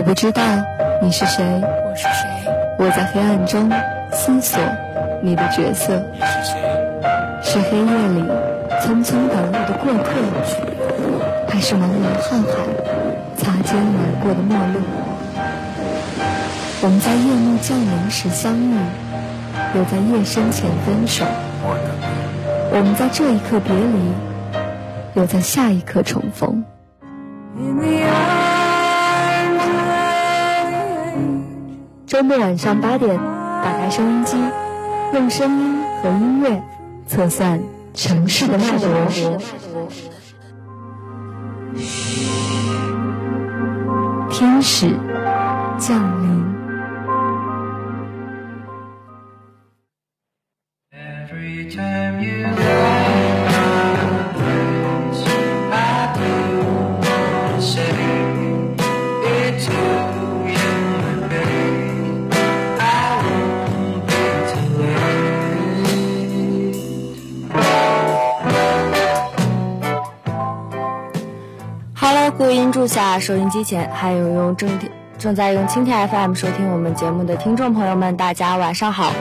我不知道你是谁，我是谁？我在黑暗中思索你的角色。你是黑夜里匆匆赶路的过客，还是茫茫瀚海擦肩而过的陌路？我们在夜幕降临时相遇，又在夜深前分手。我们在这一刻别离，又在下一刻重逢。周末晚上八点，打开收音机，用声音和音乐测算城市的脉搏。天使降临。录下，收音机前，还有用正正在用蜻蜓 FM 收听我们节目的听众朋友们，大家晚上好，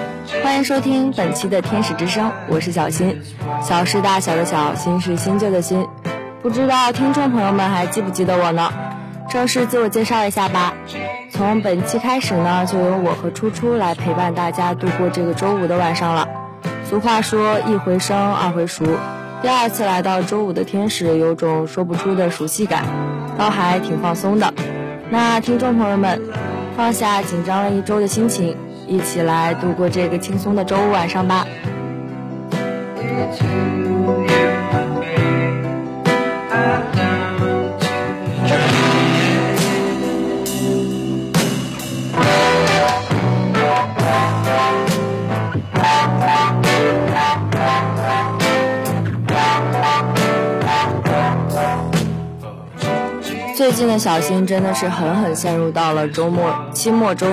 欢迎收听本期的天使之声，我是小新，小是大小的小，新是新旧的新，不知道听众朋友们还记不记得我呢？正式自我介绍一下吧。从本期开始呢，就由我和初初来陪伴大家度过这个周五的晚上了。俗话说，一回生，二回熟。第二次来到周五的天使，有种说不出的熟悉感，倒还挺放松的。那听众朋友们，放下紧张了一周的心情，一起来度过这个轻松的周五晚上吧。最近的小新真的是狠狠陷入到了周末、期末周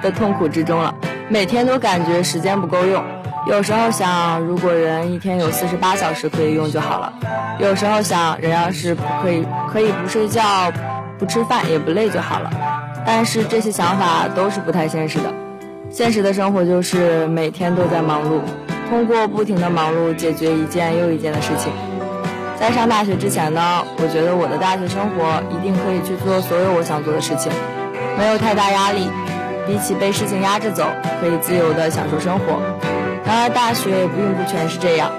的痛苦之中了，每天都感觉时间不够用。有时候想，如果人一天有四十八小时可以用就好了；有时候想，人要是不可以可以不睡觉、不吃饭也不累就好了。但是这些想法都是不太现实的。现实的生活就是每天都在忙碌，通过不停的忙碌解决一件又一件的事情。在上大学之前呢，我觉得我的大学生活一定可以去做所有我想做的事情，没有太大压力。比起被事情压着走，可以自由的享受生活。然而大学也并不全是这样，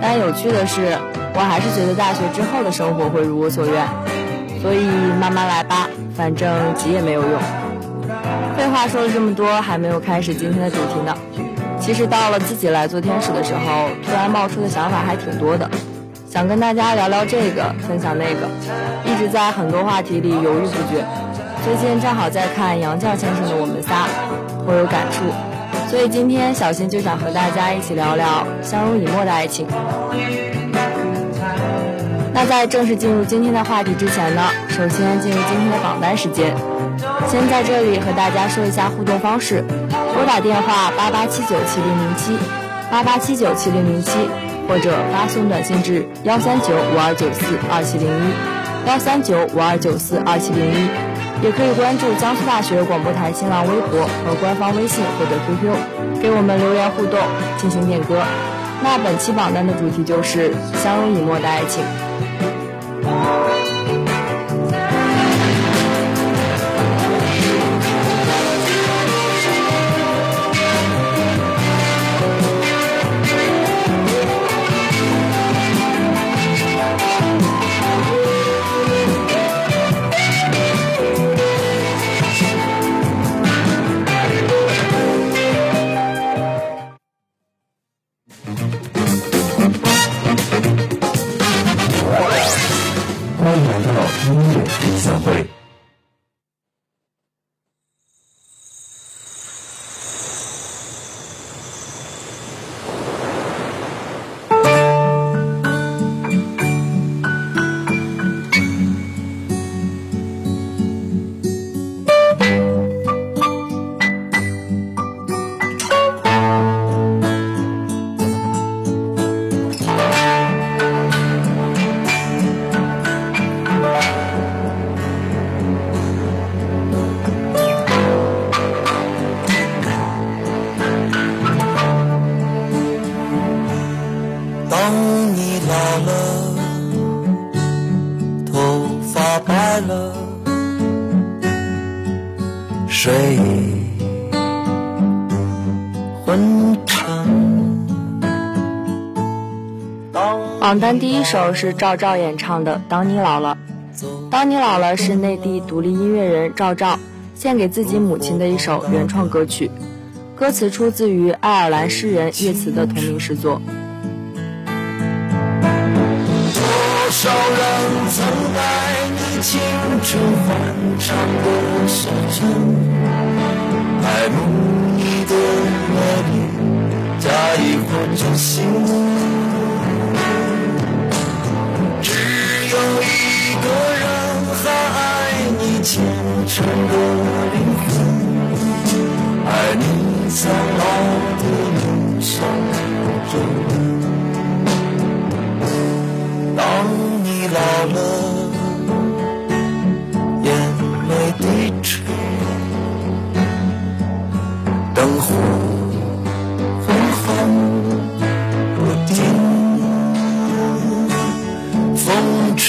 但有趣的是，我还是觉得大学之后的生活会如我所愿。所以慢慢来吧，反正急也没有用。废话说了这么多，还没有开始今天的主题呢。其实到了自己来做天使的时候，突然冒出的想法还挺多的。想跟大家聊聊这个，分享那个，一直在很多话题里犹豫不决。最近正好在看杨绛先生的《我们仨》，颇有感触，所以今天小新就想和大家一起聊聊相濡以沫的爱情。那在正式进入今天的话题之前呢，首先进入今天的榜单时间。先在这里和大家说一下互动方式：拨打电话八八七九七零零七，八八七九七零零七。或者发送短信至幺三九五二九四二七零一，幺三九五二九四二七零一，也可以关注江苏大学广播台新浪微博和官方微信或者 QQ，给我们留言互动，进行点歌。那本期榜单的主题就是相濡以沫的爱情。单第一首是赵照演唱的《当你老了》。当你老了是内地独立音乐人赵照献给自己母亲的一首原创歌曲，歌词出自于爱尔兰诗人叶慈的同名诗作。多少人曾爱你青春欢畅的时辰，爱慕你的美丽，假意换真心。个人还爱你虔诚的灵魂，爱你苍老的脸上的皱纹。当你老了，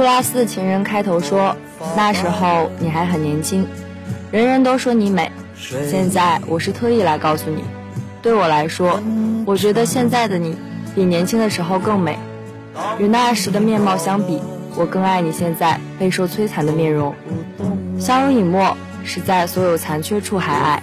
杜拉斯的情人开头说：“那时候你还很年轻，人人都说你美。现在我是特意来告诉你，对我来说，我觉得现在的你比年轻的时候更美。与那时的面貌相比，我更爱你现在备受摧残的面容。相濡以沫，是在所有残缺处还爱。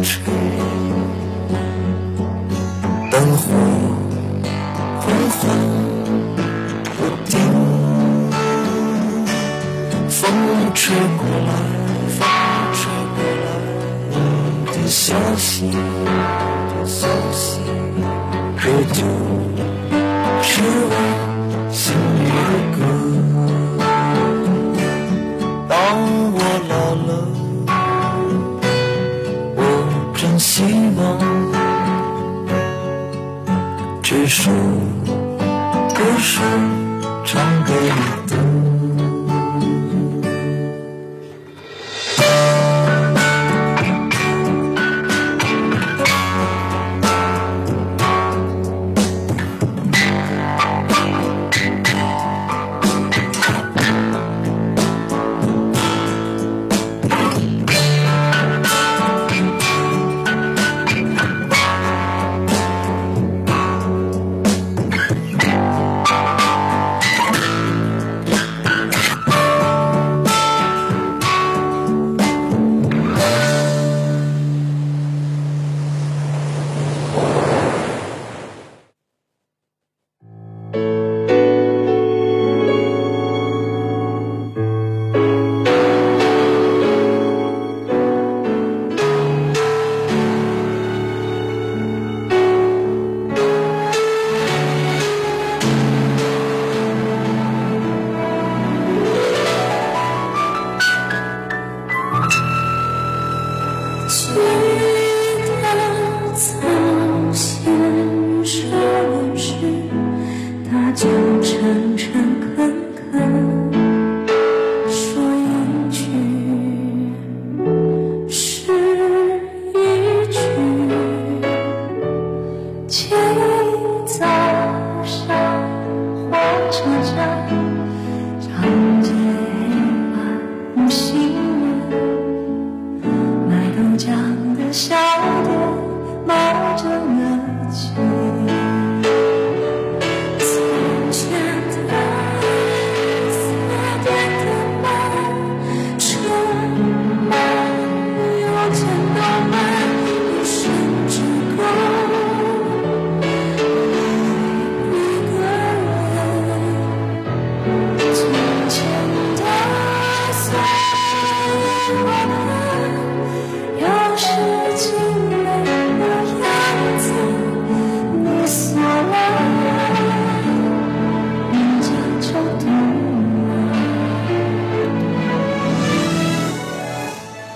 吹灯火。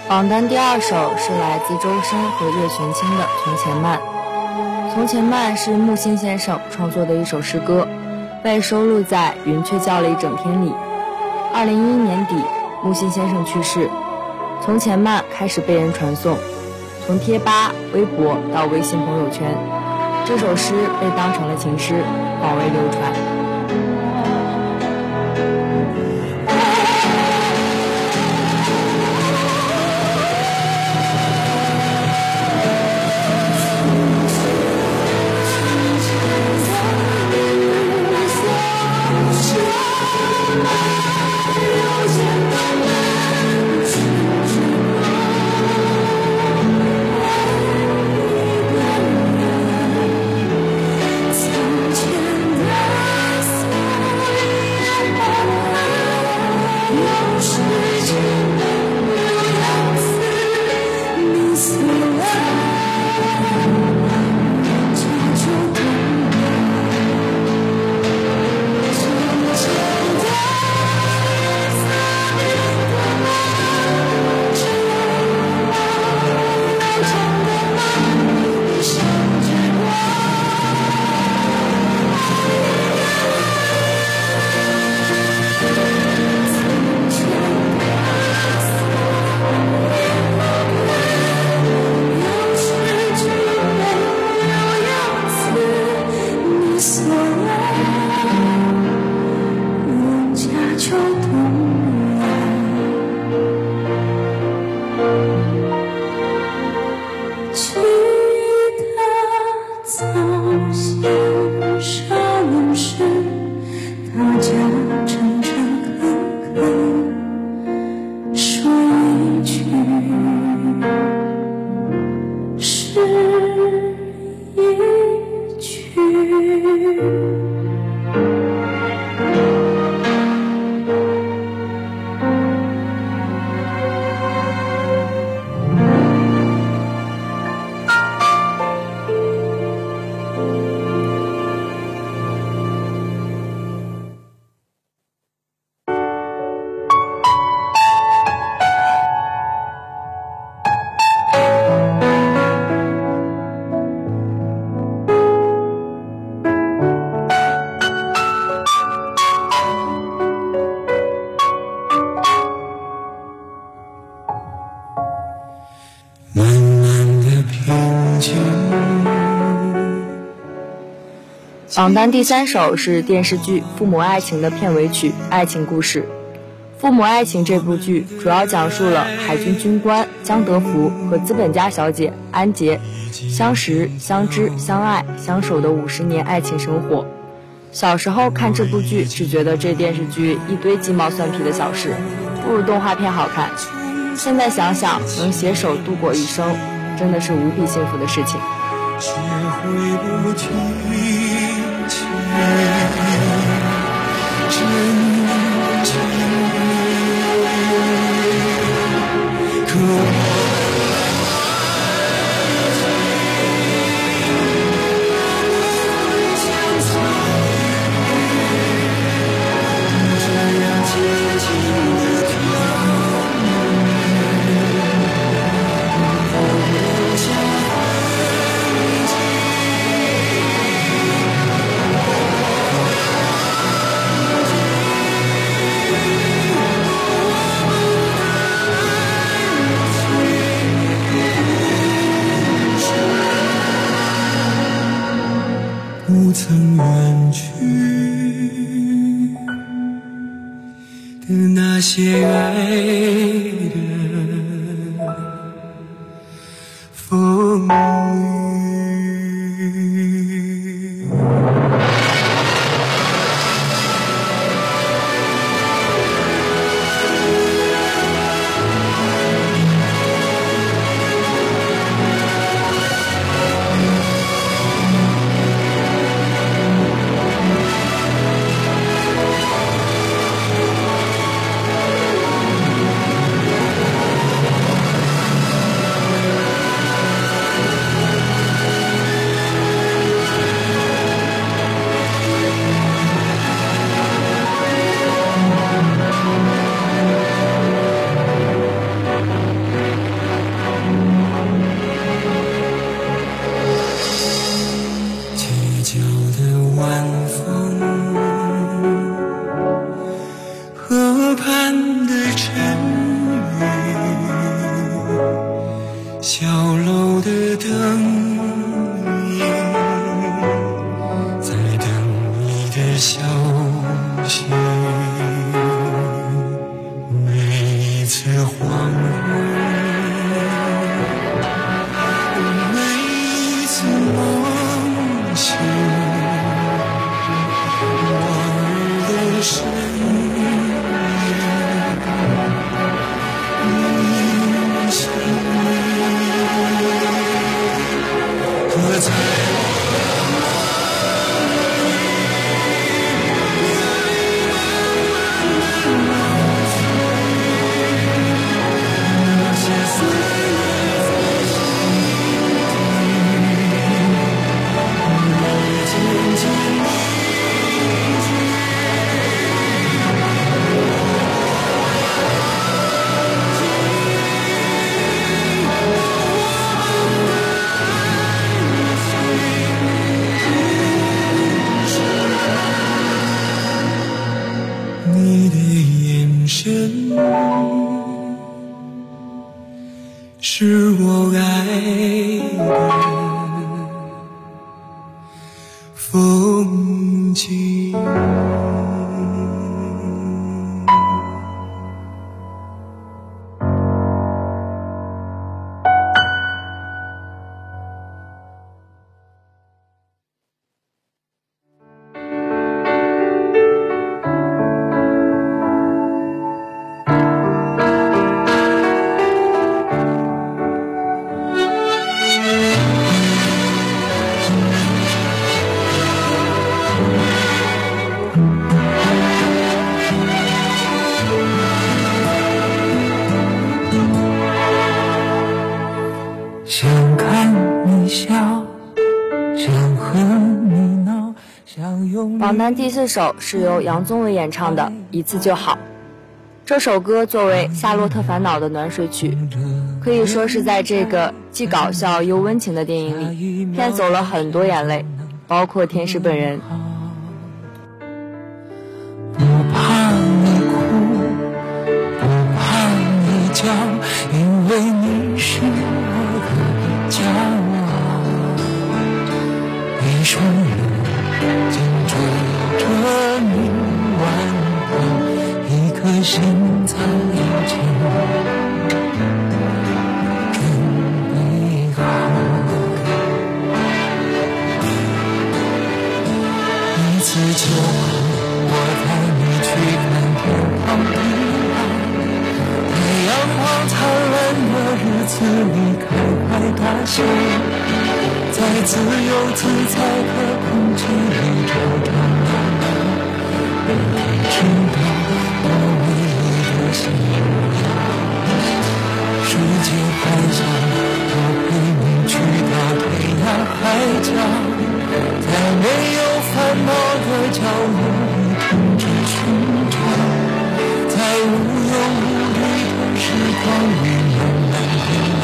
榜单第二首是来自周深和岳群卿的《从前慢》。《从前慢》是木心先生创作的一首诗歌，被收录在《云雀叫了一整天》里。二零一一年底，木心先生去世，《从前慢》开始被人传颂，从贴吧、微博到微信朋友圈，这首诗被当成了情诗，广为流传。榜单第三首是电视剧《父母爱情》的片尾曲《爱情故事》。《父母爱情》这部剧主要讲述了海军军官江德福和资本家小姐安杰相识、相知、相爱、相守的五十年爱情生活。小时候看这部剧，只觉得这电视剧一堆鸡毛蒜皮的小事，不如动画片好看。现在想想，能携手度过一生，真的是无比幸福的事情。真曾远去的那些爱日第四首是由杨宗纬演唱的《一次就好》。这首歌作为《夏洛特烦恼》的暖水曲，可以说是在这个既搞笑又温情的电影里骗走了很多眼泪，包括天使本人。世界还小，我陪你去到天涯海角。在没有烦恼的角落里停止寻找，在无忧无虑的时光里慢慢变老。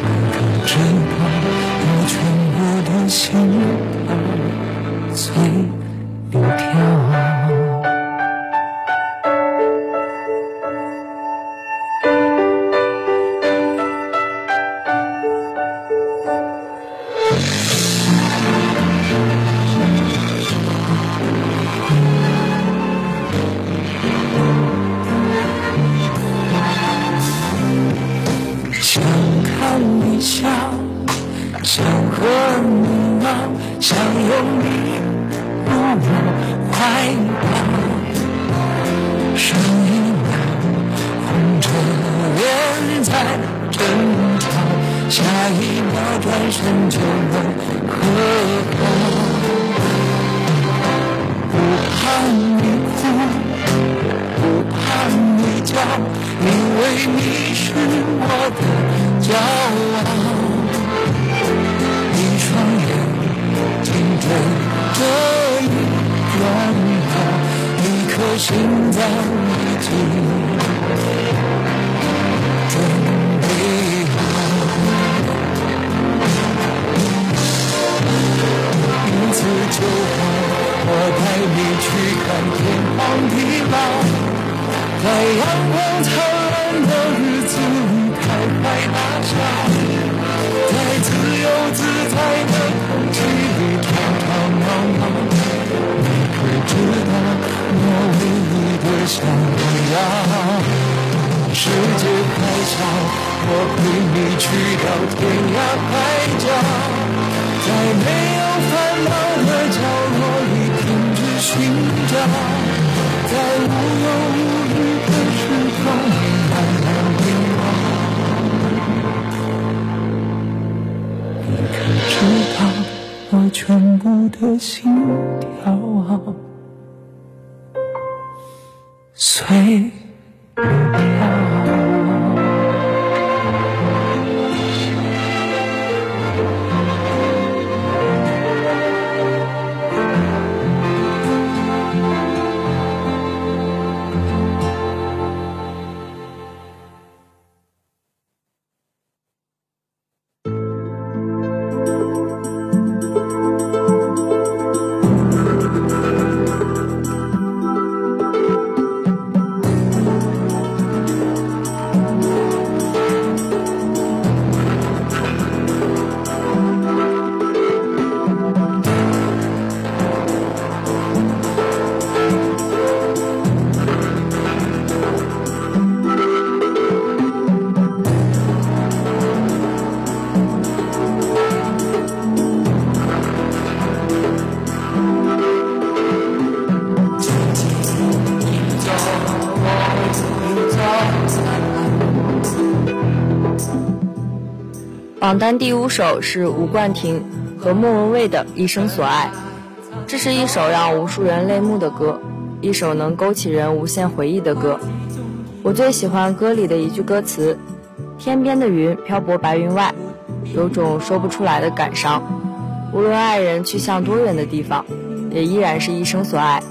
你可知道，我全部的心 榜单第五首是吴冠廷和莫文蔚的《一生所爱》，这是一首让无数人泪目的歌，一首能勾起人无限回忆的歌。我最喜欢歌里的一句歌词：“天边的云漂泊白云外”，有种说不出来的感伤。无论爱人去向多远的地方，也依然是一生所爱。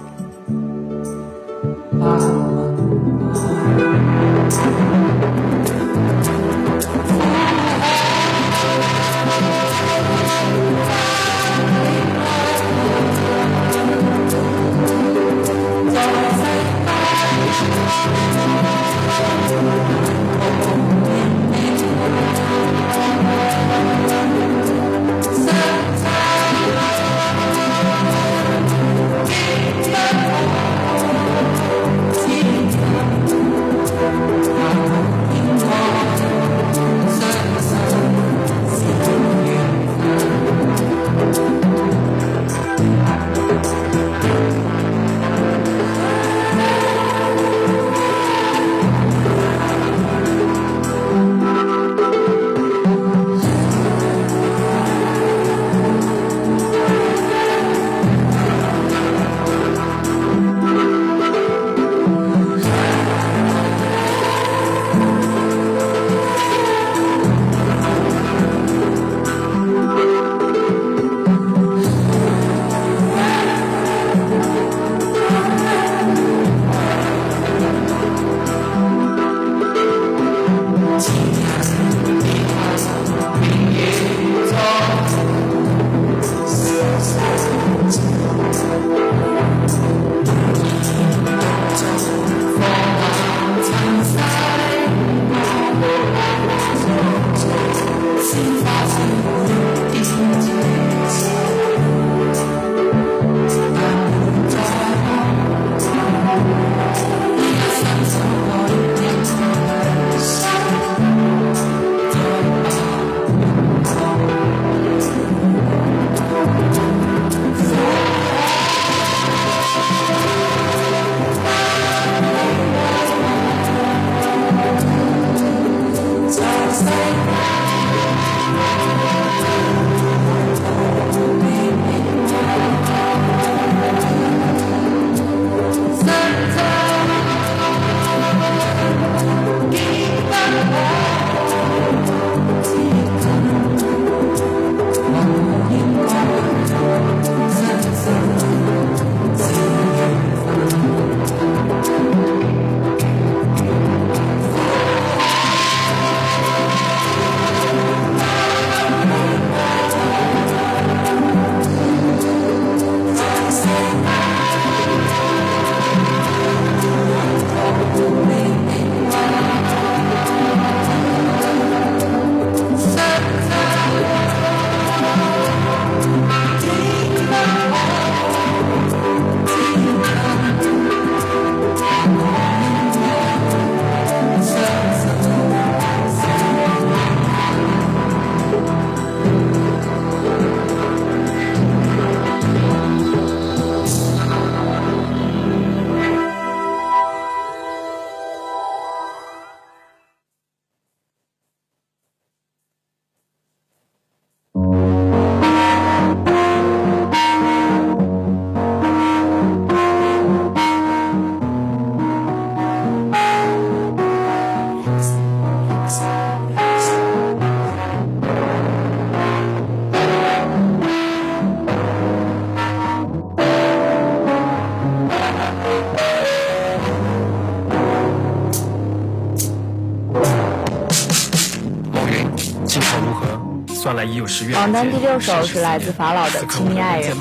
榜单第六首是来自法老的《亲密爱人》。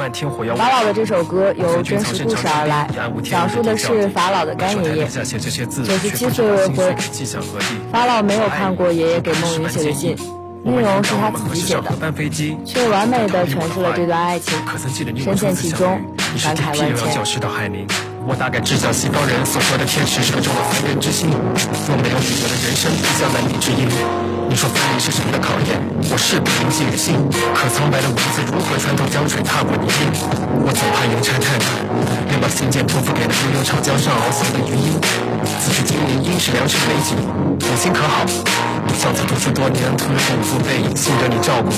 法老的这首歌由真实故事而来，讲述的是法老的干爷爷九十七岁未婚，法老没有看过爷爷给梦云写的信，内容是他自己写的，却完美的诠释了这段爱情，深陷其中，感慨万千。我大概知晓西方人所说的天使了凡人之心。若没有的人生，必将难敌之音。你说分离是什么的考验，我是不铭记于心。可苍白的文字如何穿透江水，踏过泥泞？我总怕云差太慢，便把信件托付给了悠悠长江上翱翔的鱼鹰。此去经年，应是良辰美景，母亲可好？上次读书多年，徒留五副背影，幸得你照顾，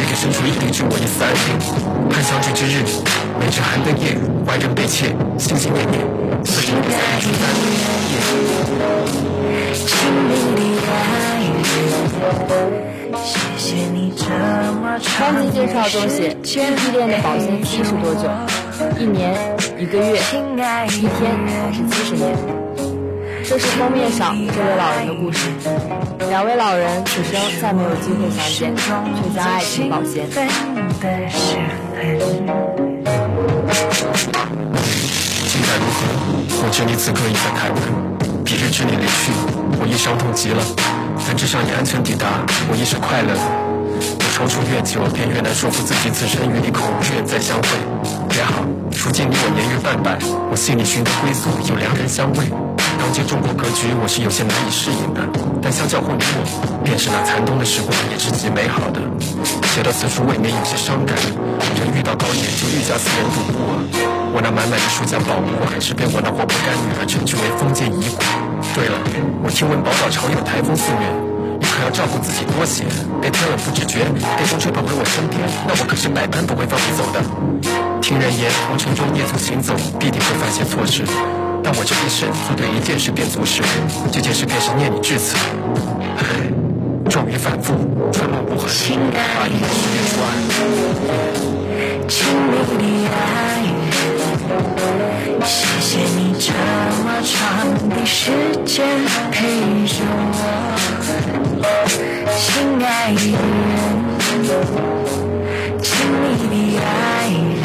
也给生出一滴之我一丝安定。盼相聚之日，每至寒灯夜，怀人悲切，心心念念，此时不再孤单。专辑介绍中写，异地恋的保鲜期是多久？一年、一个月、一天，还是七十年？这是封面上这位老人的故事。两位老人此生再没有机会相见，却将爱情保鲜。近在如何？我知你此刻已在台湾。彼日知你离去，我亦伤痛极了。但至少你安全抵达，我亦是快乐的。我踌躇越久，便越难说服自己，此生与你恐不愿再相会。也好，如今你我年逾半百，我心里寻得归宿，有良人相慰。当今中国格局，我是有些难以适应的。但相较乎你我，便是那残冬的时光也是极美好的。写到此处，未免有些伤感。人遇到高年，就愈加思人睹物。我那满满的书架宝物，还是被我那活泼干女儿称之为封建遗骨。对了，我听闻宝岛常有台风肆虐，你可要照顾自己多些，别天我不知觉，被风吹跑回我身边，那我可是百般不会放你走的。听人言，红尘中夜途行走，必定会犯些错事。但我这一生做对一件事便足事，这件事便是念你至此。唉，终于反复，春梦不恨，把你十年出爱。亲密的爱人，谢谢你这么长的时间陪着我，亲爱的人，亲密的爱人。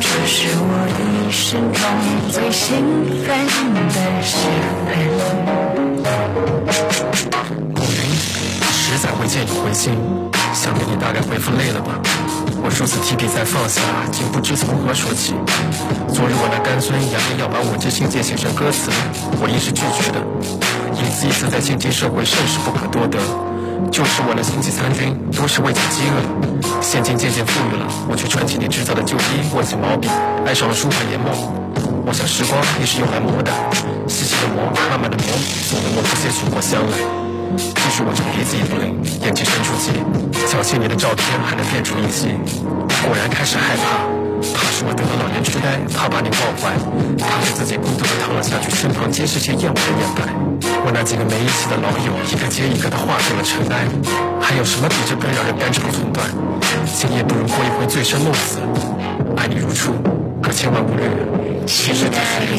这是我一生中最兴奋的时分。古云，实在未见你回信，想必你大概回复累了吧？我如此提笔再放下，竟不知从何说起。昨日我那干孙扬言要把我这信件写成歌词，我亦是拒绝的。一次一次在现今社会甚是不可多得。就是我那星际参军，都是为解饥饿。现今渐渐富裕了，我却穿起你制造的旧衣，握起毛笔，爱上了书法研墨。我想时光也是用来磨的，细细的磨，慢慢的磨，总能磨出些许墨香来。即使我这鼻子也不灵，眼睛伸出去，瞧见你的照片还能辨出一些。果然开始害怕，怕是我得了老年痴呆，怕把你忘怀，怕是自己孤独的躺了下去，身旁皆是些厌恶的眼白。我那几个没义气的老友，一个接一个的化作了尘埃。还有什么比这更让人肝肠寸断？今夜不如过一回醉生梦死，爱你如初，可千万不虑。亲密的爱人，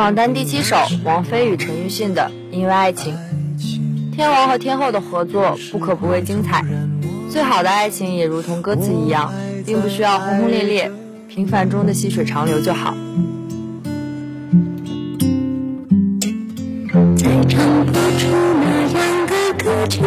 榜单第七首王菲与陈奕迅的因为爱情。天王和天后的合作不可不谓精彩最好的爱情也如同歌词一样并不需要轰轰烈烈平凡中的细水长流就好。再唱不出那样的歌曲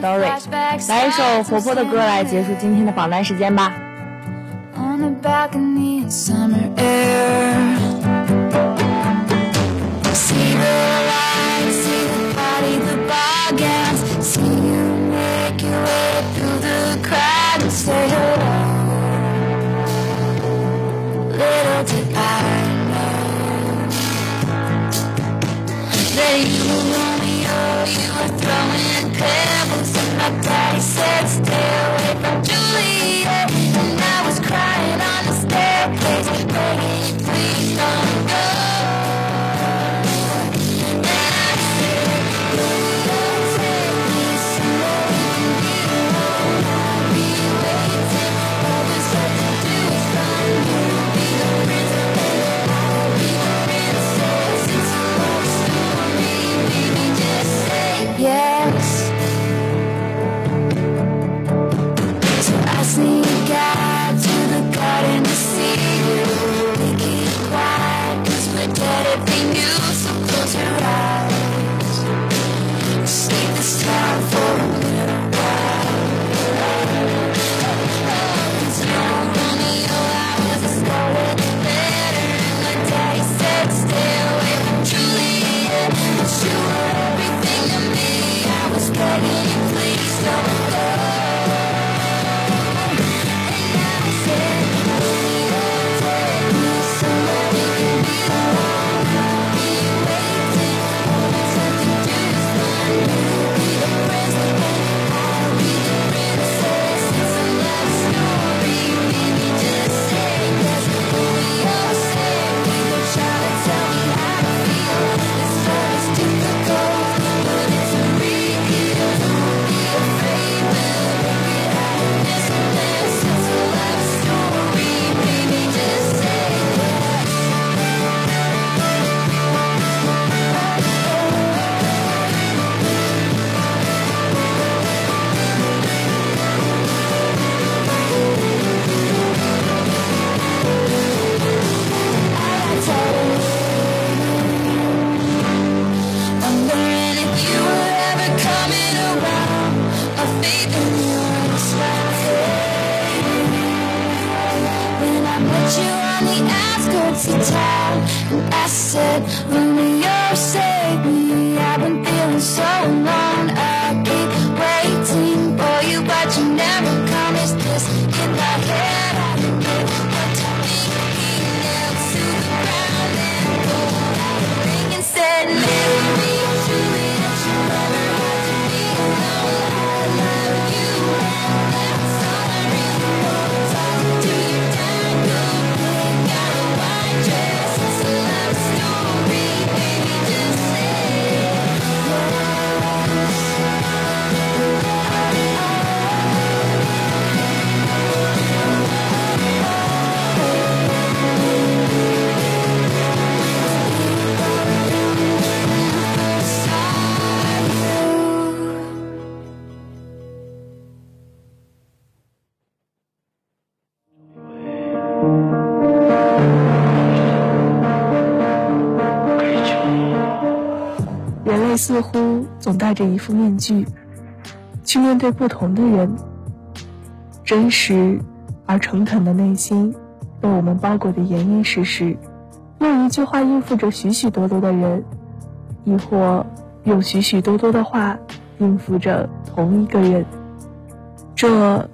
sorry 来一首活泼的歌来结束今天的榜单时间吧。似乎总戴着一副面具，去面对不同的人。真实而诚恳的内心，被我们包裹得严严实实。用一句话应付着许许多多的人，亦或用许许多多的话应付着同一个人。这，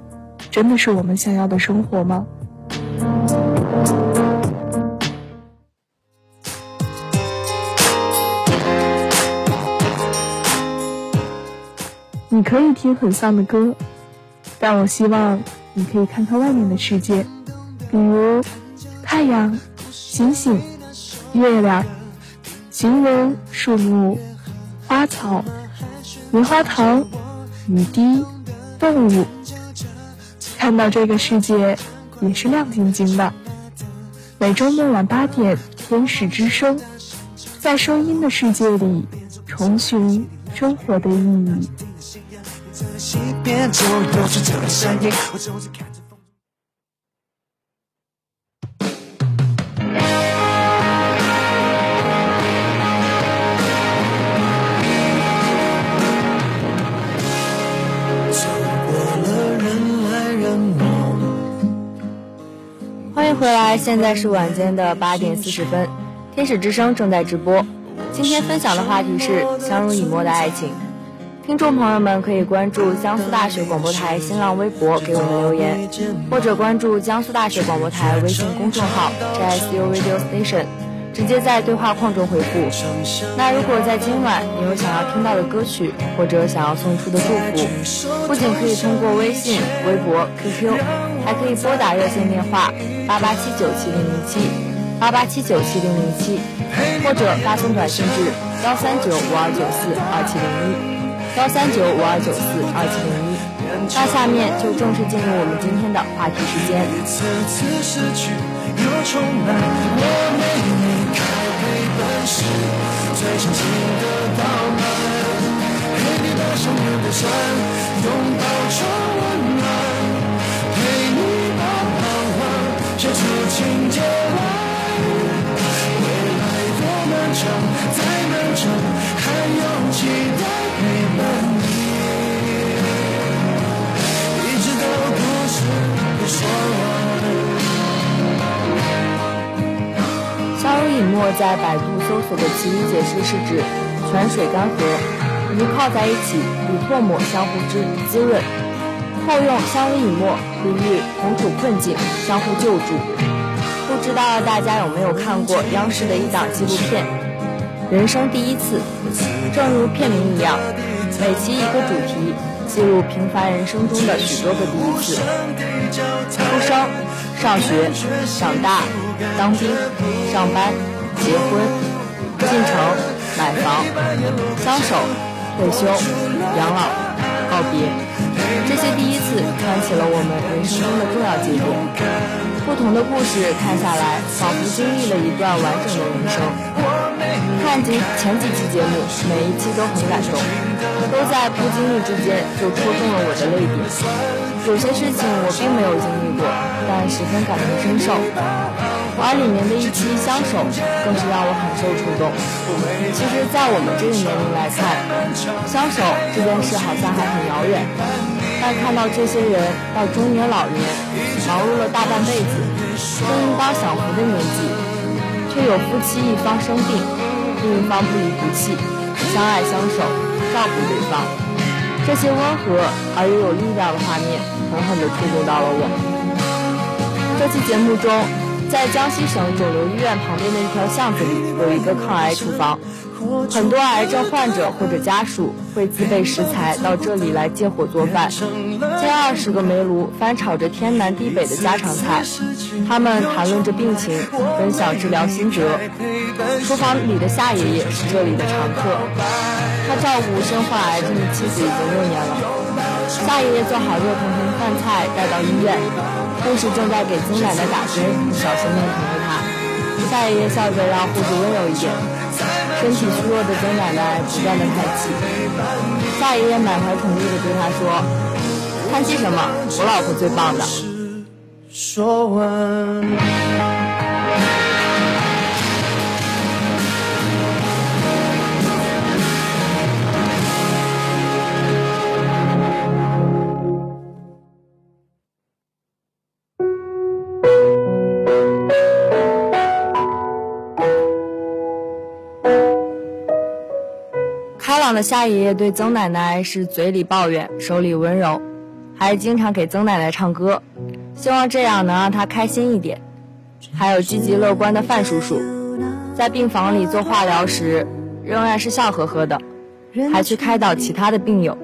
真的是我们想要的生活吗？可以听很丧的歌，但我希望你可以看看外面的世界，比如太阳、星星、月亮、行人、树木、花草、棉花糖、雨滴、动物。看到这个世界也是亮晶晶的。每周末晚八点，《天使之声》在声音的世界里重寻生活的意义。欢迎回来，现在是晚间的八点四十分，天使之声正在直播。今天分享的话题是相濡以沫的爱情。听众朋友们可以关注江苏大学广播台新浪微博给我们留言，或者关注江苏大学广播台微信公众号 JSU Radio Station，直接在对话框中回复。那如果在今晚你有想要听到的歌曲，或者想要送出的祝福，不仅可以通过微信、微博、QQ，还可以拨打热线电话八八七九七零零七八八七九七零零七，或者发送短信至幺三九五二九四二七零一。幺三九五二九四二七零一，那下面就正式进入我们今天的话题时间。再漫长，还有期待。相濡以沫，在百度搜索的词语解释是指泉水干涸，鱼靠在一起，与唾沫相互滋滋润。后用相濡以沫比喻同处困境，相互救助。不知道大家有没有看过央视的一档纪录片《人生第一次》？正如片名一样。每期一个主题，记录平凡人生中的许多个第一次：出生、上学、长大、当兵、上班、结婚、进城、买房、相守、退休、养老、告别。这些第一次串起了我们人生中的重要节点。不同的故事看下来，仿佛经历了一段完整的人生。看几前几期节目，每一期都很感动，都在不经意之间就戳中了我的泪点。有些事情我并没有经历过，但十分感同身受。而里面的一期相守，更是让我很受触动。其实，在我们这个年龄来看，相守这件事好像还很遥远，但看到这些人到中年老年，忙碌了大半辈子，正应当享福的年纪。却有夫妻一方生病，另一方不离不弃，相爱相守，照顾对方。这些温和而又有力量的画面，狠狠地触动到了我。这期节目中，在江西省肿瘤医院旁边的一条巷子里，有一个抗癌厨房。很多癌症患者或者家属会自备食材到这里来借火做饭，近二十个煤炉翻炒着天南地北的家常菜，他们谈论着病情，分享治疗心得。厨房里的夏爷爷是这里的常客，他照顾身患癌症的妻子已经六年了。夏爷爷做好热腾腾的饭菜带到医院，护士正在给曾奶奶打针，小心弄疼了她。夏爷爷笑着让护士温柔一点。身体虚弱的曾奶奶不断的叹气，夏爷爷满怀宠溺的对她说：“叹气什么？我老婆最棒的。”说完。的夏爷爷对曾奶奶是嘴里抱怨，手里温柔，还经常给曾奶奶唱歌，希望这样能让她开心一点。还有积极乐观的范叔叔，在病房里做化疗时，仍然是笑呵呵的，还去开导其他的病友。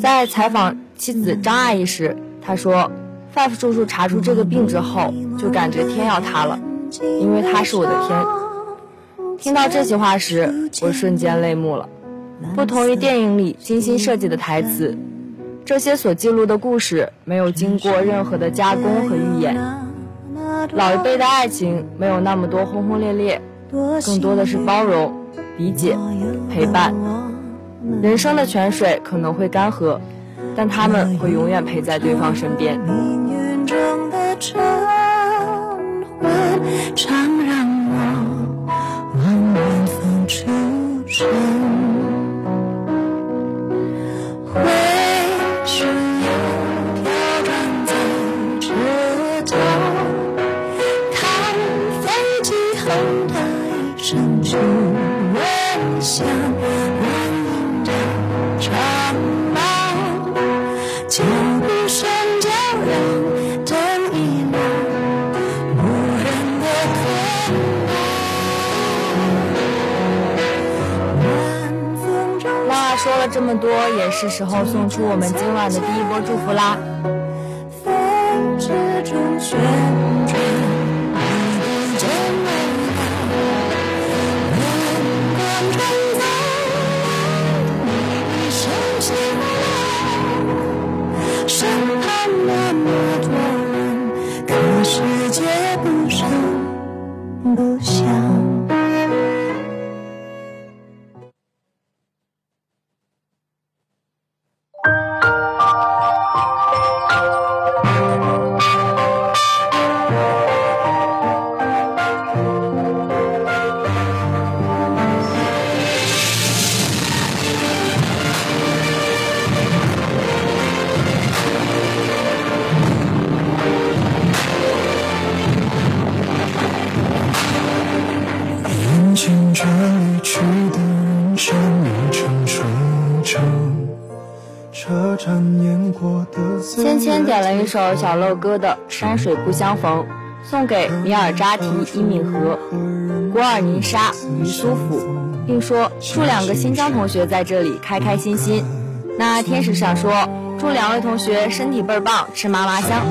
在采访妻子张阿姨时，他说：“范叔叔查出这个病之后，就感觉天要塌了，因为他是我的天。”听到这些话时，我瞬间泪目了。不同于电影里精心设计的台词，这些所记录的故事没有经过任何的加工和预演。老一辈的爱情没有那么多轰轰烈烈，更多的是包容、理解、陪伴。人生的泉水可能会干涸，但他们会永远陪在对方身边。常让了这这么多，也是时候送出我们今晚的第一波祝福啦。世界不声不响首小乐歌的《山水不相逢》，送给米尔扎提、伊敏和、古尔尼沙、于苏甫，并说祝两个新疆同学在这里开开心心。那天使想说祝两位同学身体倍儿棒，吃嘛嘛香。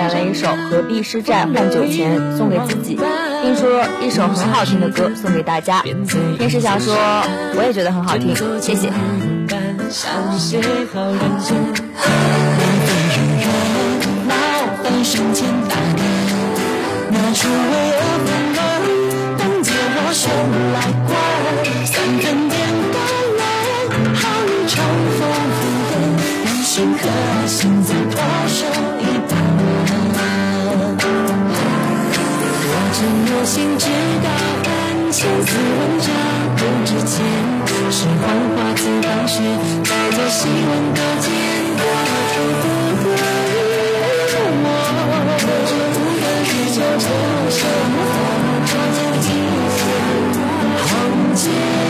点了一首《何必失债换酒钱》送给自己，并说一首很好听的歌送给大家。天使想说，我也觉得很好听，谢谢。颗心再多守心知道，万千字文章不值钱，是黄花自当雪，带着希望的坚定。我不愿日久成守，我将今生荒街人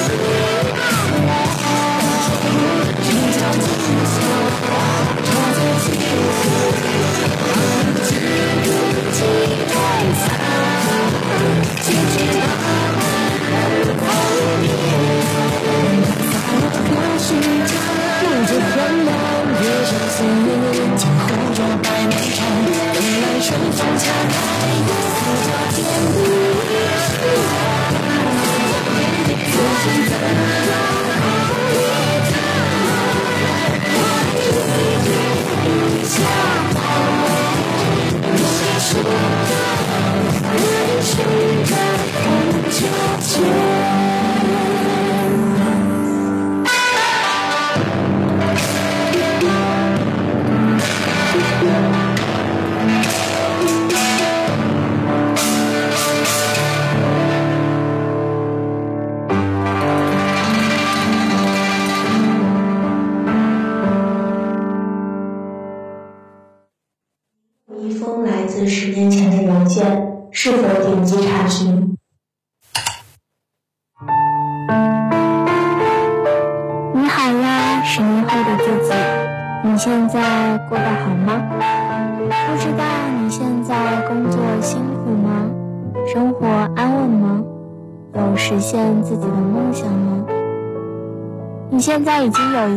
就局那么的惨烈散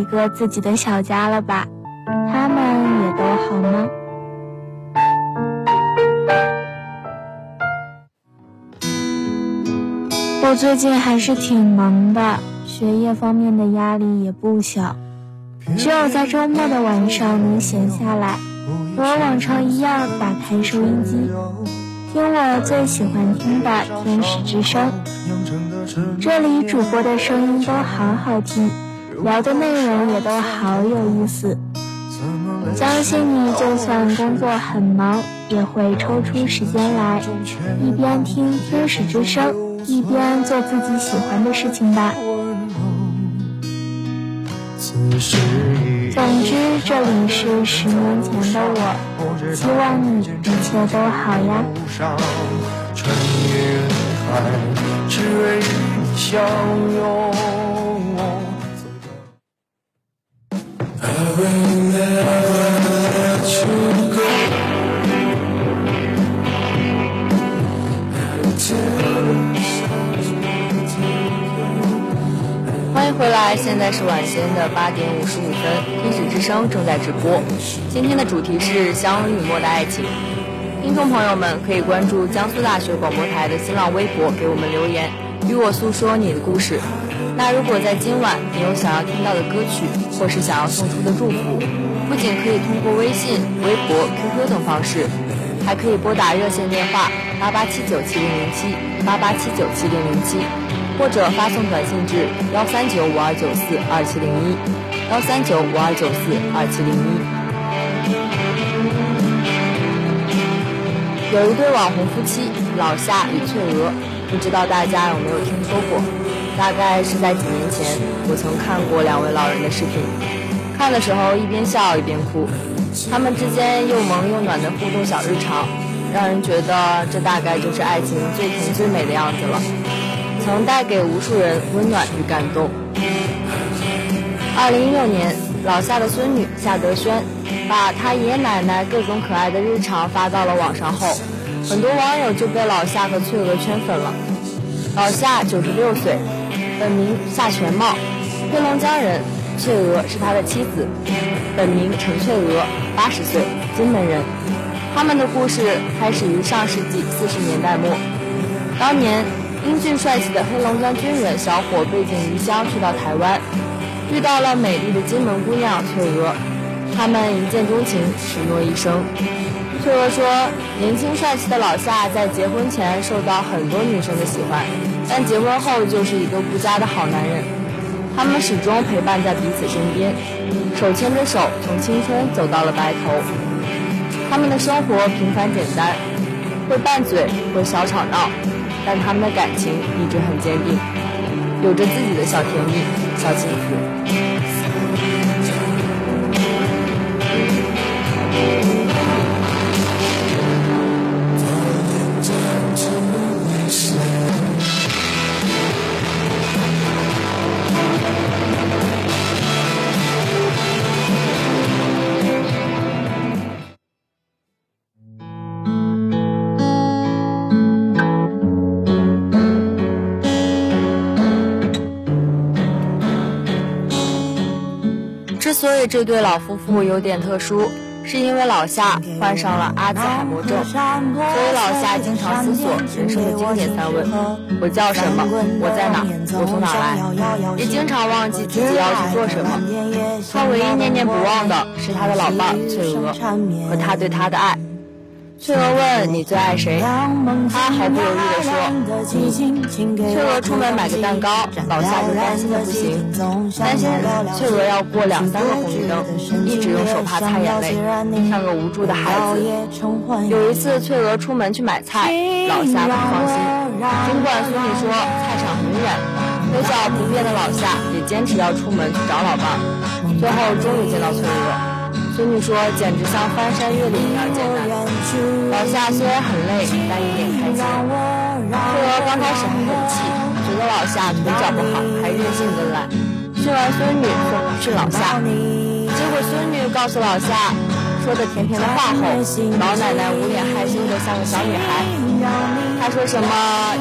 一个自己的小家了吧？他们也都好吗？我最近还是挺忙的，学业方面的压力也不小。只有在周末的晚上能闲下来，和往常一样打开收音机，听我最喜欢听的《天使之声》。这里主播的声音都好好听，聊的内容也都好有意思。相信你就算工作很忙，也会抽出时间来，一边听《天使之声》。一边做自己喜欢的事情吧。总之，这里是十年前的我，希望你一切都好呀。穿越海，只为你相拥现在是晚间的八点五十五分，天使之声正在直播。今天的主题是相濡以沫的爱情。听众朋友们可以关注江苏大学广播台的新浪微博，给我们留言，与我诉说你的故事。那如果在今晚你有想要听到的歌曲，或是想要送出的祝福，不仅可以通过微信、微博、QQ 等方式，还可以拨打热线电话八八七九七零零七八八七九七零零七，或者发送短信至幺三九五二九四二七零一幺三九五二九四二七零一。有一对网红夫妻老夏与翠娥，不知道大家有没有听说过？大概是在几年前，我曾看过两位老人的视频，看的时候一边笑一边哭，他们之间又萌又暖的互动小日常，让人觉得这大概就是爱情最甜最美的样子了，曾带给无数人温暖与感动。二零一六年，老夏的孙女夏德轩。把他爷爷奶奶各种可爱的日常发到了网上后，很多网友就被老夏和翠娥圈粉了。老夏九十六岁，本名夏全茂，黑龙江人；翠娥是他的妻子，本名陈翠娥，八十岁，金门人。他们的故事开始于上世纪四十年代末，当年英俊帅气的黑龙江军人小伙背井离乡去到台湾，遇到了美丽的金门姑娘翠娥。他们一见钟情，许诺一生。翠娥说，年轻帅气的老夏在结婚前受到很多女生的喜欢，但结婚后就是一个顾家的好男人。他们始终陪伴在彼此身边，手牵着手从青春走到了白头。他们的生活平凡简单，会拌嘴，会小吵闹，但他们的感情一直很坚定，有着自己的小甜蜜、小幸福。这对老夫妇有点特殊，是因为老夏患上了阿兹海默症，所以老夏经常思索人生的经典三问：我叫什么？我在哪？我从哪来？也经常忘记自己要去做什么。他唯一念念不忘的是他的老伴翠娥和他对他的爱。翠娥问：“你最爱谁？”他毫不犹豫地说：“翠娥出门买个蛋糕，老夏就担心的不行，担心翠娥要过两三个红绿灯，一直用手帕擦眼泪，像个无助的孩子。有一次，翠娥出门去买菜，老夏不放心，尽管孙女说菜场很远，腿脚不便的老夏也坚持要出门去找老伴。最后，终于见到翠娥。”孙女说：“简直像翻山越岭一样简单。”老夏虽然很累，但一脸开心。翠娥刚开始还很气，觉得老夏腿脚不好，还任性的懒。训完孙女，送去老夏。结果孙女告诉老夏说的甜甜的话后，老奶奶捂脸害羞的像个小女孩。她说什么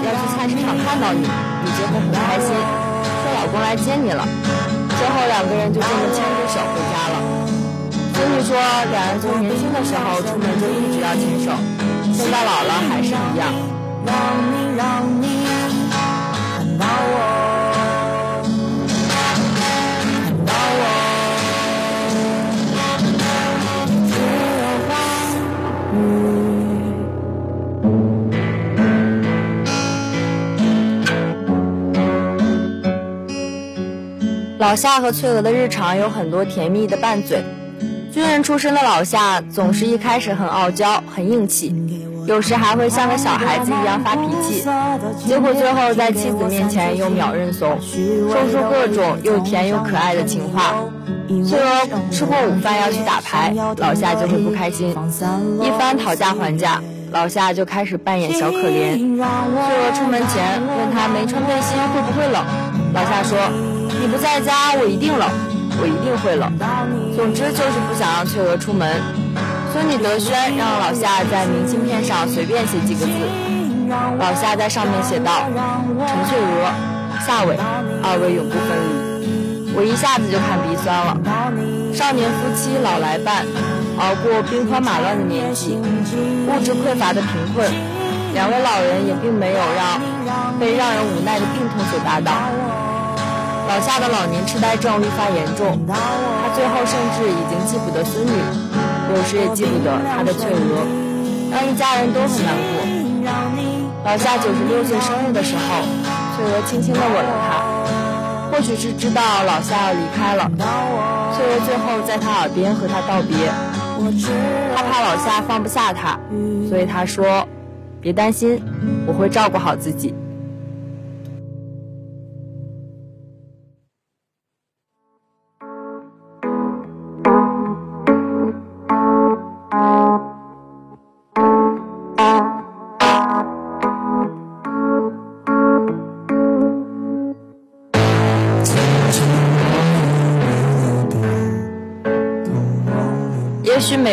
要去菜市场看到你，你就会很开心，说老公来接你了。最后两个人就这么牵着手回家了。孙女说，两人从年轻的时候出门就一直要牵手，现在老了还是一样。老夏和翠娥的日常有很多甜蜜的拌嘴。军人出身的老夏总是一开始很傲娇、很硬气，有时还会像个小孩子一样发脾气，结果最后在妻子面前又秒认怂，说出各种又甜又可爱的情话。翠娥吃过午饭要去打牌，老夏就会不开心，一番讨价还价，老夏就开始扮演小可怜。翠娥出门前问他没穿背心会不会冷，老夏说：“你不在家，我一定冷。”我一定会冷。总之就是不想让翠娥出门。孙女德轩让老夏在明信片上随便写几个字，老夏在上面写道：“陈翠娥，夏伟，二位永不分离。”我一下子就看鼻酸了。少年夫妻老来伴，熬过兵荒马乱的年纪，物质匮乏的贫困，两位老人也并没有让被让人无奈的病痛所打倒。老夏的老年痴呆症愈发严重，他最后甚至已经记不得孙女，有时也记不得他的翠娥，让一家人都很难过。老夏九十六岁生日的时候，翠娥轻轻地吻了他，或许是知道老夏要离开了，翠娥最后在他耳边和他道别。他怕老夏放不下他，所以他说：“别担心，我会照顾好自己。”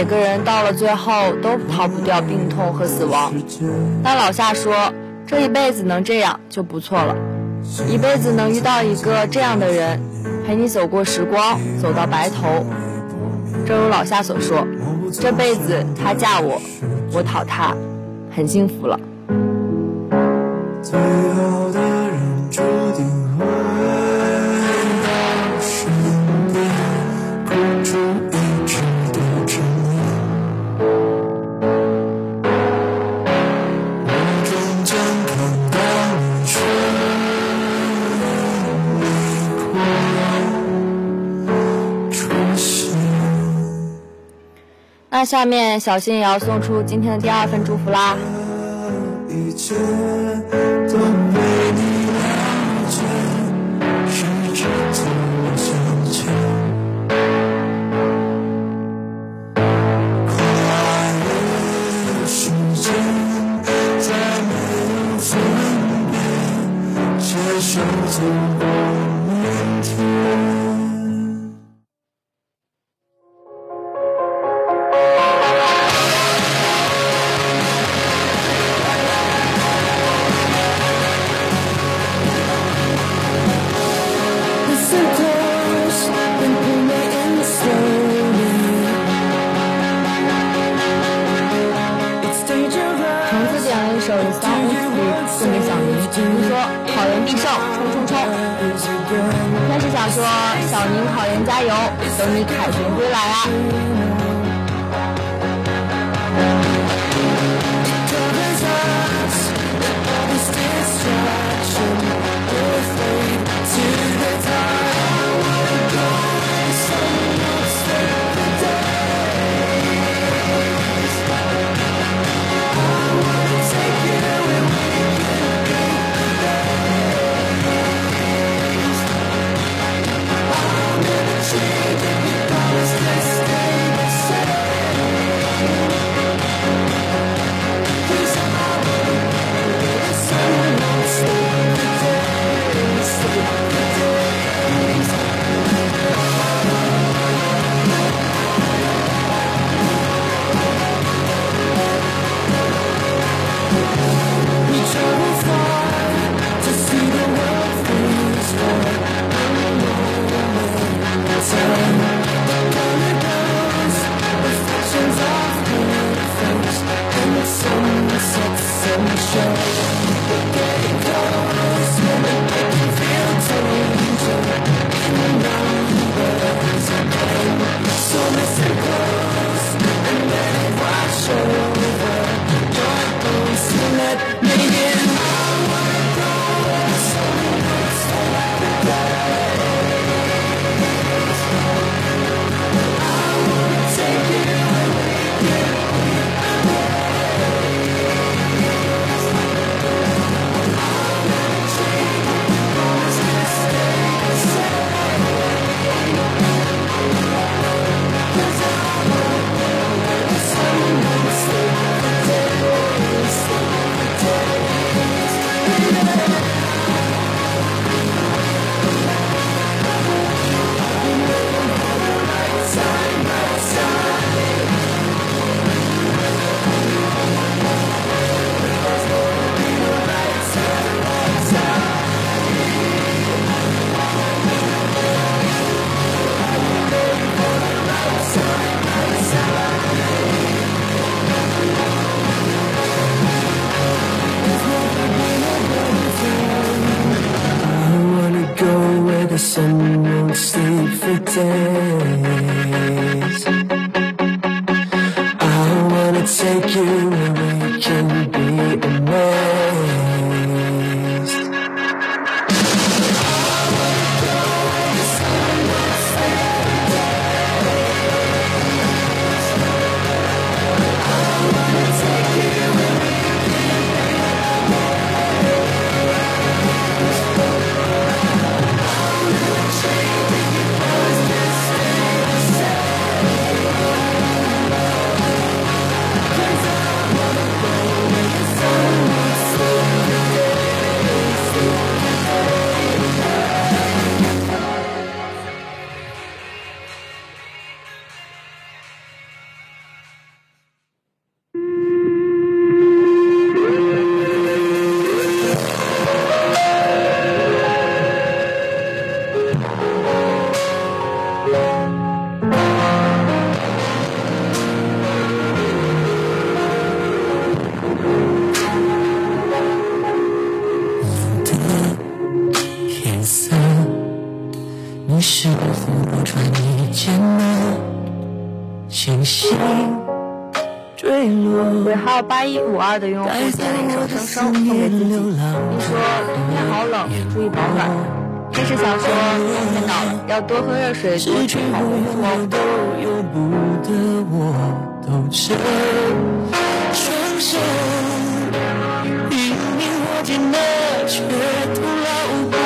每个人到了最后都逃不掉病痛和死亡，但老夏说，这一辈子能这样就不错了，一辈子能遇到一个这样的人，陪你走过时光，走到白头。正如老夏所说，这辈子他嫁我，我讨他，很幸福了。最好的那下面小新也要送出今天的第二份祝福啦。一切都为你了解，试着走向前。快乐时间再没有分别，接受二的用户在那个小声声送给自己，你说天好冷，注意保暖。这是小说，天到，要多喝热水，多吃好不得我双手。却徒劳无功，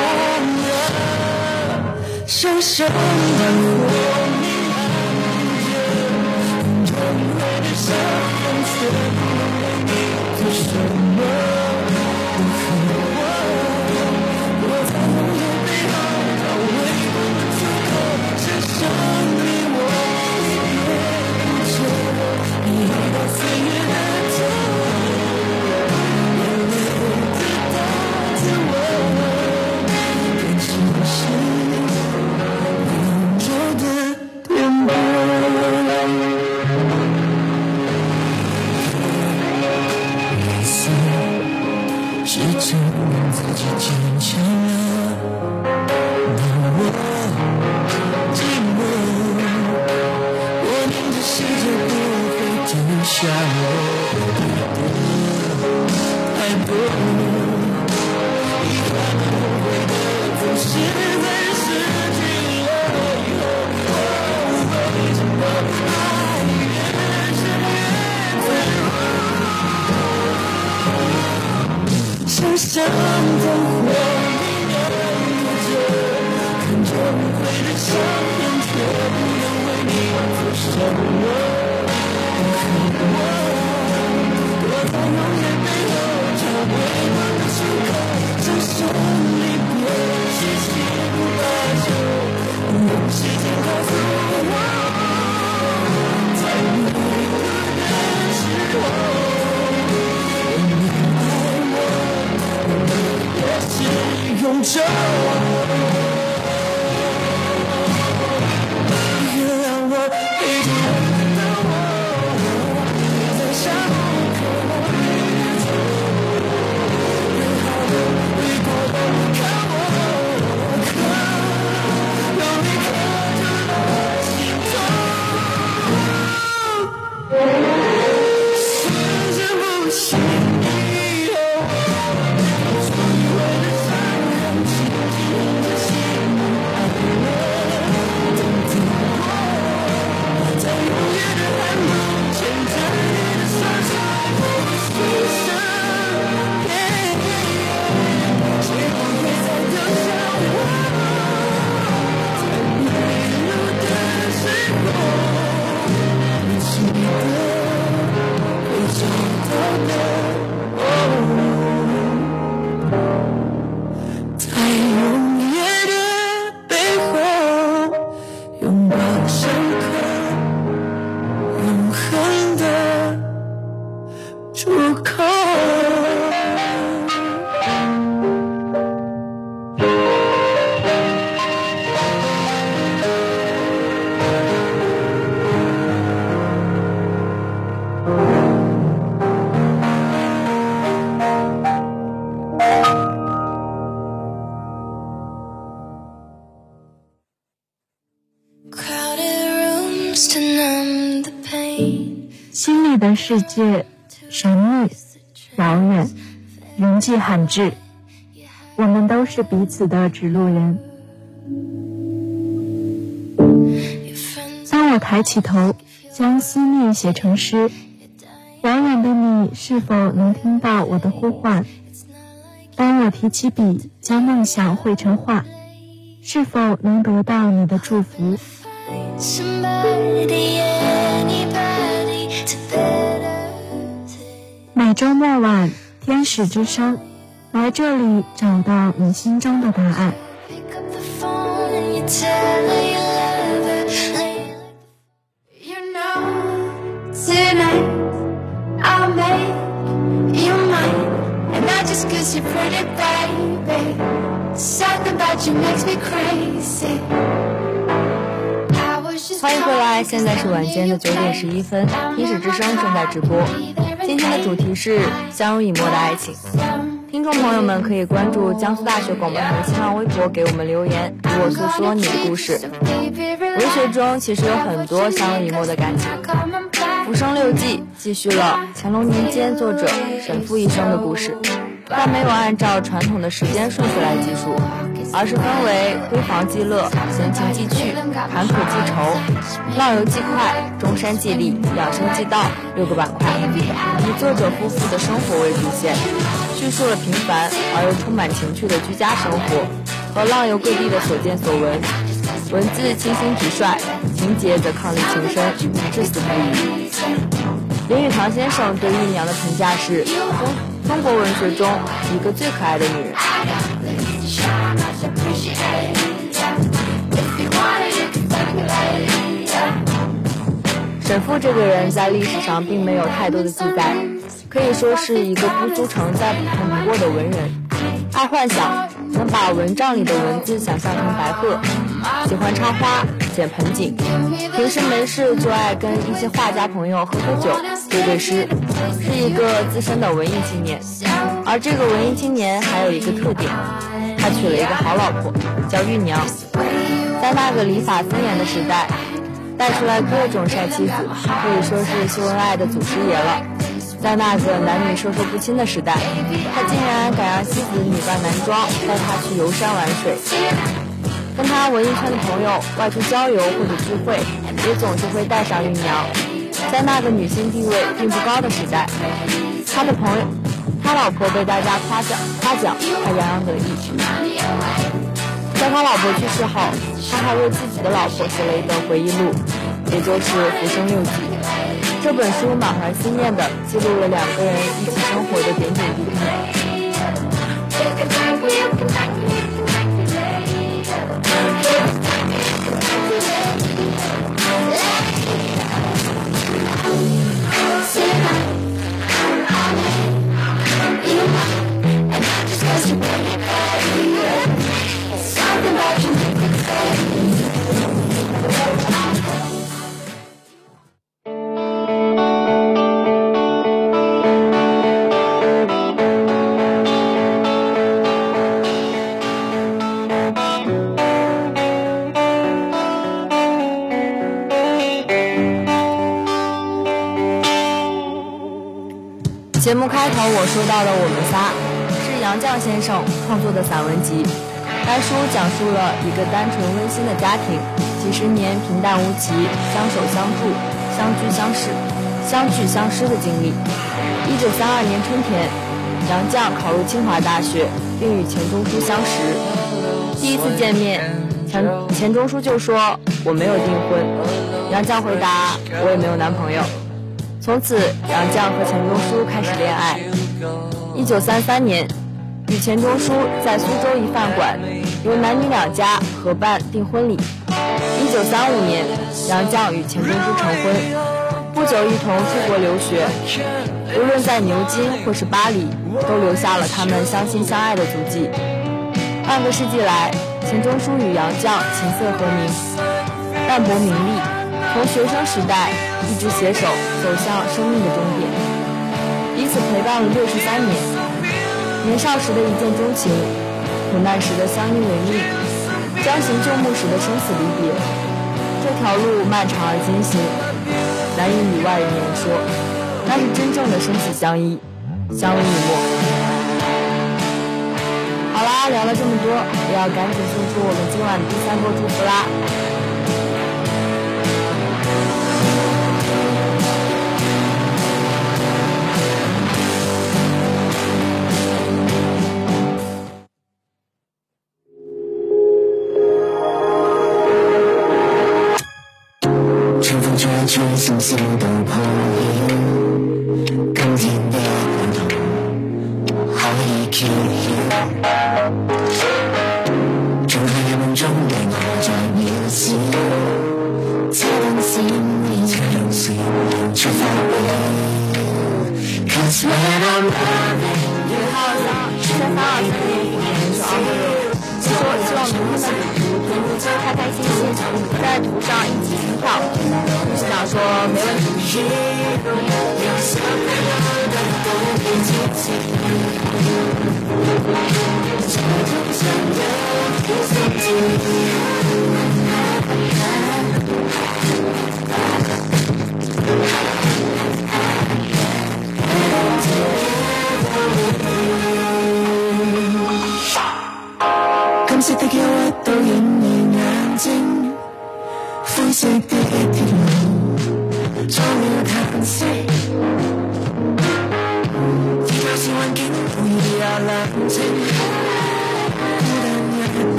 人迹罕至，我们都是彼此的指路人。当我抬起头，将思念写成诗，遥远的你是否能听到我的呼唤？当我提起笔，将梦想绘成画，是否能得到你的祝福？每周末晚，天使之声，来这里找到你心中的答案。欢迎回来，现在是晚间的九点十一分，天使之声正在直播。今天的主题是相濡以沫的爱情。听众朋友们可以关注江苏大学广播台新浪微博，给我们留言，与我诉说你的故事。文学中其实有很多相濡以沫的感情，《浮生六记》继续了乾隆年间作者沈复一生的故事。但没有按照传统的时间顺序来记述，而是分为闺房记乐、闲情记趣、坎坷记愁、浪游记快、中山记历、养生记道六个板块，以作者夫妇的生活为主线，叙述了平凡而又充满情趣的居家生活和浪游各地的所见所闻，文字清新直率，情节则伉俪情深，至死不渝。林语堂先生对玉娘的评价是。中国文学中一个最可爱的女人。沈复这个人，在历史上并没有太多的记载，可以说是一个不足成再普通不过的文人。爱幻想，能把蚊帐里的文字想象成白鹤；喜欢插花、剪盆景，平时没事就爱跟一些画家朋友喝喝酒、对对诗，是一个资深的文艺青年。而这个文艺青年还有一个特点，他娶了一个好老婆，叫玉娘。在那个礼法森严的时代，带出来各种帅妻子，可以说是秀恩爱的祖师爷了。在那个男女授受不亲的时代，他竟然敢让妻子女扮男装带他去游山玩水，跟他文艺圈的朋友外出郊游或者聚会，也总是会带上玉娘。在那个女性地位并不高的时代，他的朋友，他老婆被大家夸奖夸奖，他洋洋得意。在他老婆去世后，他还为自己的老婆写了一本回忆录，也就是《浮生六记》。这本书满怀思念的记录了两个人一起生活的点点滴滴。我说到的《我们仨》是杨绛先生创作的散文集。该书讲述了一个单纯温馨的家庭，几十年平淡无奇，相守相助，相聚相识，相聚相失的经历。一九三二年春天，杨绛考入清华大学，并与钱钟书相识。第一次见面，钱钱钟书就说：“我没有订婚。”杨绛回答：“我也没有男朋友。”从此，杨绛和钱钟书开始恋爱。一九三三年，与钱钟书在苏州一饭馆，由男女两家合办订婚礼。一九三五年，杨绛与钱钟书成婚，不久一同出国留学。无论在牛津或是巴黎，都留下了他们相亲相爱的足迹。半个世纪来，钱钟书与杨绛琴瑟和鸣，淡泊名利。从学生时代一直携手走向生命的终点，彼此陪伴了六十三年。年少时的一见钟情，苦难时的相依为命，将行就木时的生死离别，这条路漫长而艰辛，难以与外人言说，那是真正的生死相依，相濡以沫。好啦，聊了这么多，也要赶紧送出我们今晚的第三波祝福啦！全星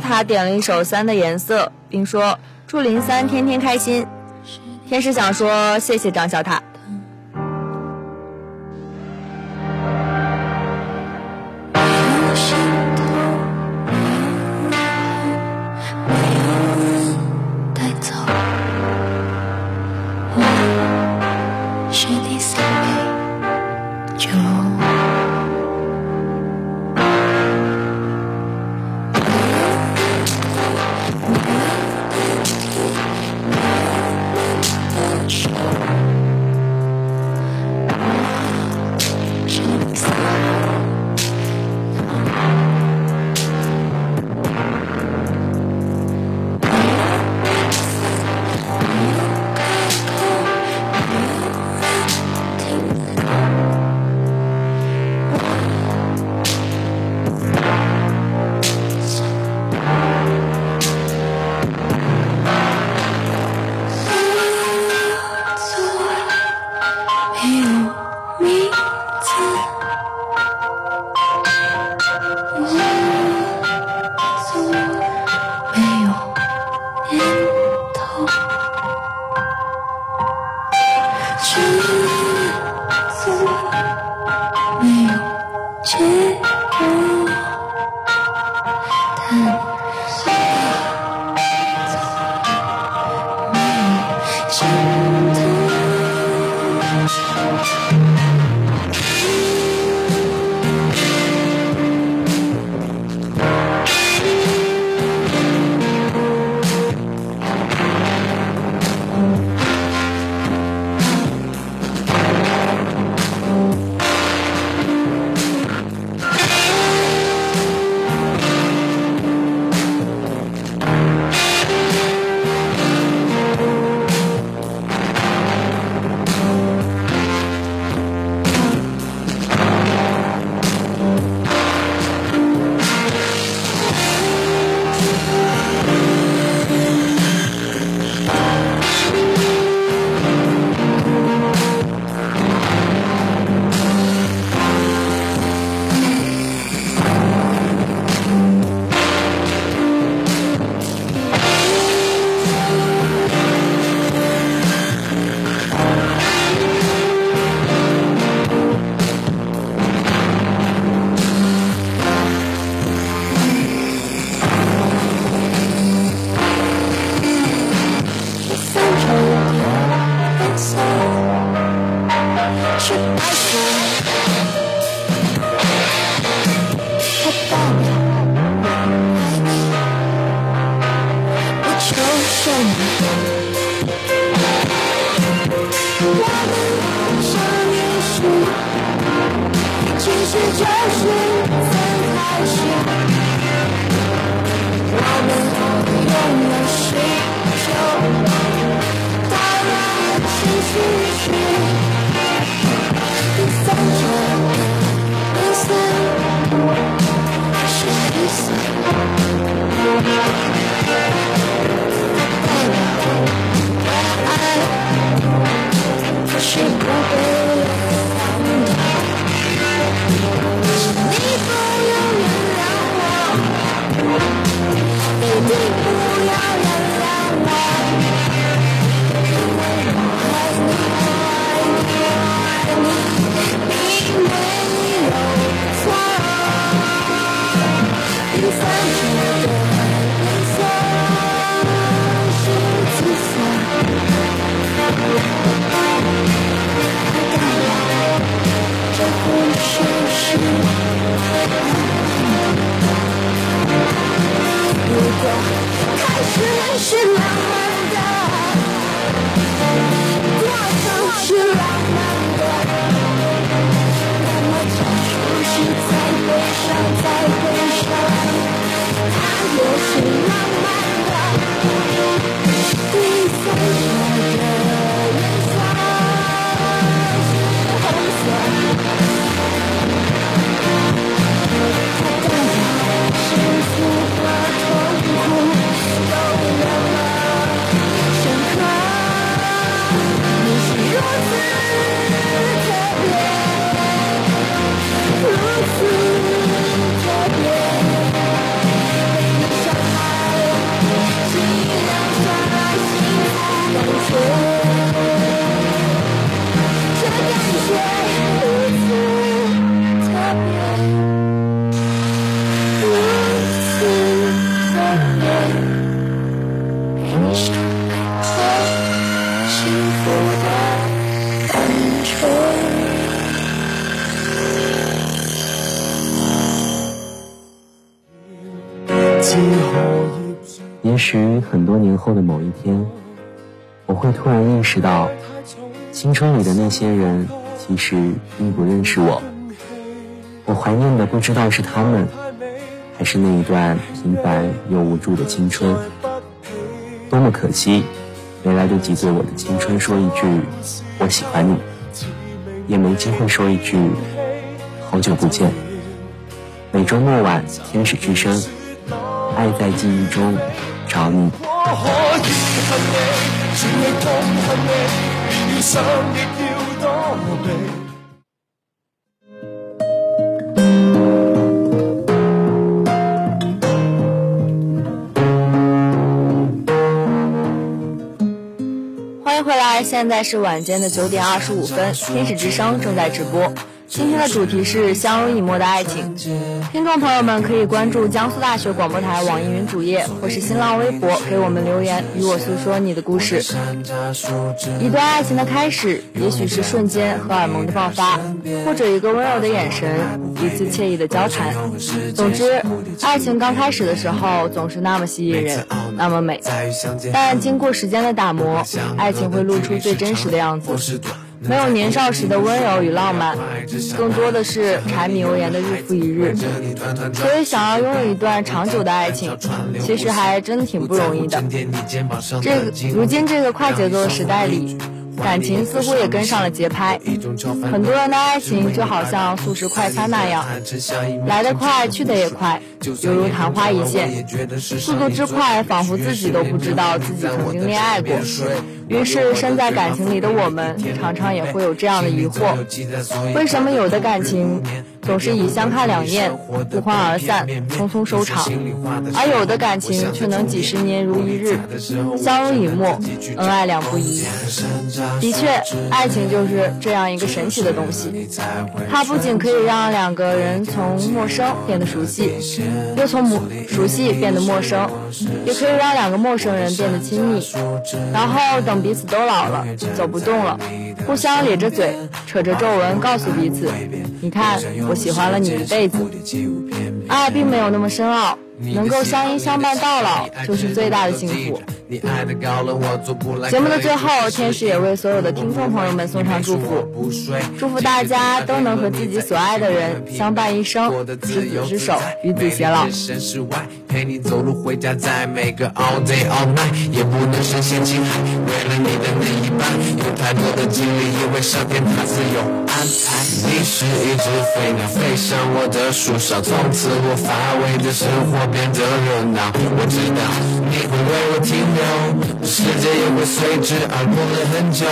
他”点了一首《三的颜色》，并说：“祝林三天天开心。”天使想说：“谢谢张小塔。”识到，青春里的那些人其实并不认识我。我怀念的不知道是他们，还是那一段平凡又无助的青春。多么可惜，没来得及对我的青春说一句“我喜欢你”，也没机会说一句“好久不见”。每周末晚，天使之声，爱在记忆中找你。我可以恨你，痛恨你，遇上亦要躲避。欢迎回来，现在是晚间的九点二十五分，天使之声正在直播。今天的主题是相濡以沫的爱情，听众朋友们可以关注江苏大学广播台网易云主页或是新浪微博给我们留言，与我诉说你的故事。一段爱情的开始，也许是瞬间荷尔蒙的爆发，或者一个温柔的眼神，一次惬意的交谈。总之，爱情刚开始的时候总是那么吸引人，那么美，但经过时间的打磨，爱情会露出最真实的样子。没有年少时的温柔与浪漫，更多的是柴米油盐的日复一日。所以，想要拥有一段长久的爱情，其实还真挺不容易的。这个如今这个快节奏的时代里，感情似乎也跟上了节拍。很多人的爱情就好像速食快餐那样，来得快，去得也快，犹如昙花一现。速度之快，仿佛自己都不知道自己曾经恋爱过。于是，身在感情里的我们，常常也会有这样的疑惑：为什么有的感情总是以相看两厌、不欢而散、匆匆收场，而有的感情却能几十年如一日，相濡以沫，恩爱两不疑？的确，爱情就是这样一个神奇的东西，它不仅可以让两个人从陌生变得熟悉，又从陌熟悉变得陌生，也可以让两个陌生人变得亲密，然后等彼此都老了，走不动了，互相咧着嘴，扯着皱纹，告诉彼此：“你看，我喜欢了你一辈子。”爱并没有那么深奥。能够相依相伴到老，就是最大的幸福。节目的最后，天使也为所有的听众朋友们送上祝福，祝福大家都能和自己所爱的人相伴一生，执子之手，与子偕老。陪你走路回家，在每个 all day all night，也不能深陷情海。为了你的那一半，有太多的经历，因为上天他自有安排。你是一只飞鸟，飞上我的树梢，从此我乏味的生活变得热闹。我知道你会为我停留，时间也会随之而过了很久。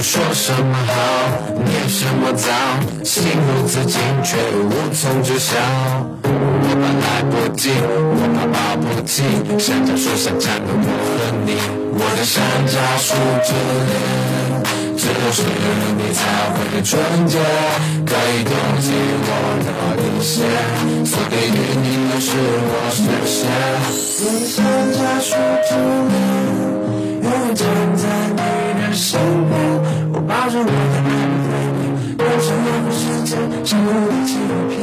说什么好，念什么糟，心如此境却无从知晓。我怕来不及。我怕保不齐，山楂树下站的我和你，我的山楂树之恋，只有是你才会的纯洁，可以冻结我的底线，所给予你的是我实现。我的山楂树之恋，永远站在你的身边，我保证我的爱不会变，人生任何时间，只有你起舞翩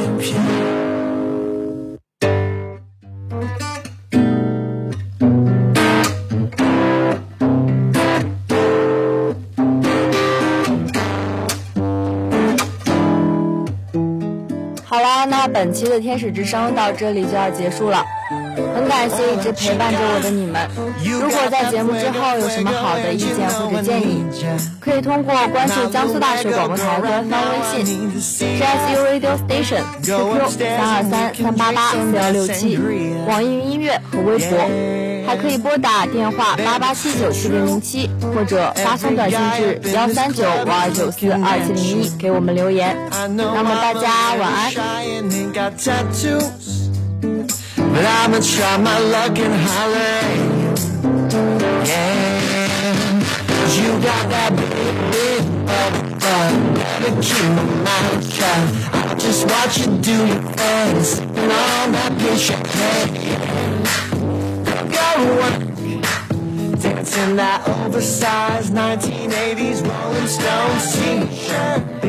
本期的天使之声到这里就要结束了，很感谢一直陪伴着我的你们。如果在节目之后有什么好的意见或者建议，可以通过关注江苏大学广播台官方微信 JSU Radio Station，QQ 三二三三八八四幺六七，网易云音乐和微博。还可以拨打电话八八七九七零零七，或者发送短信至幺三九五二九四二七零一给我们留言。那么大家晚安。Dancing that oversized 1980s Rolling Stones t-shirt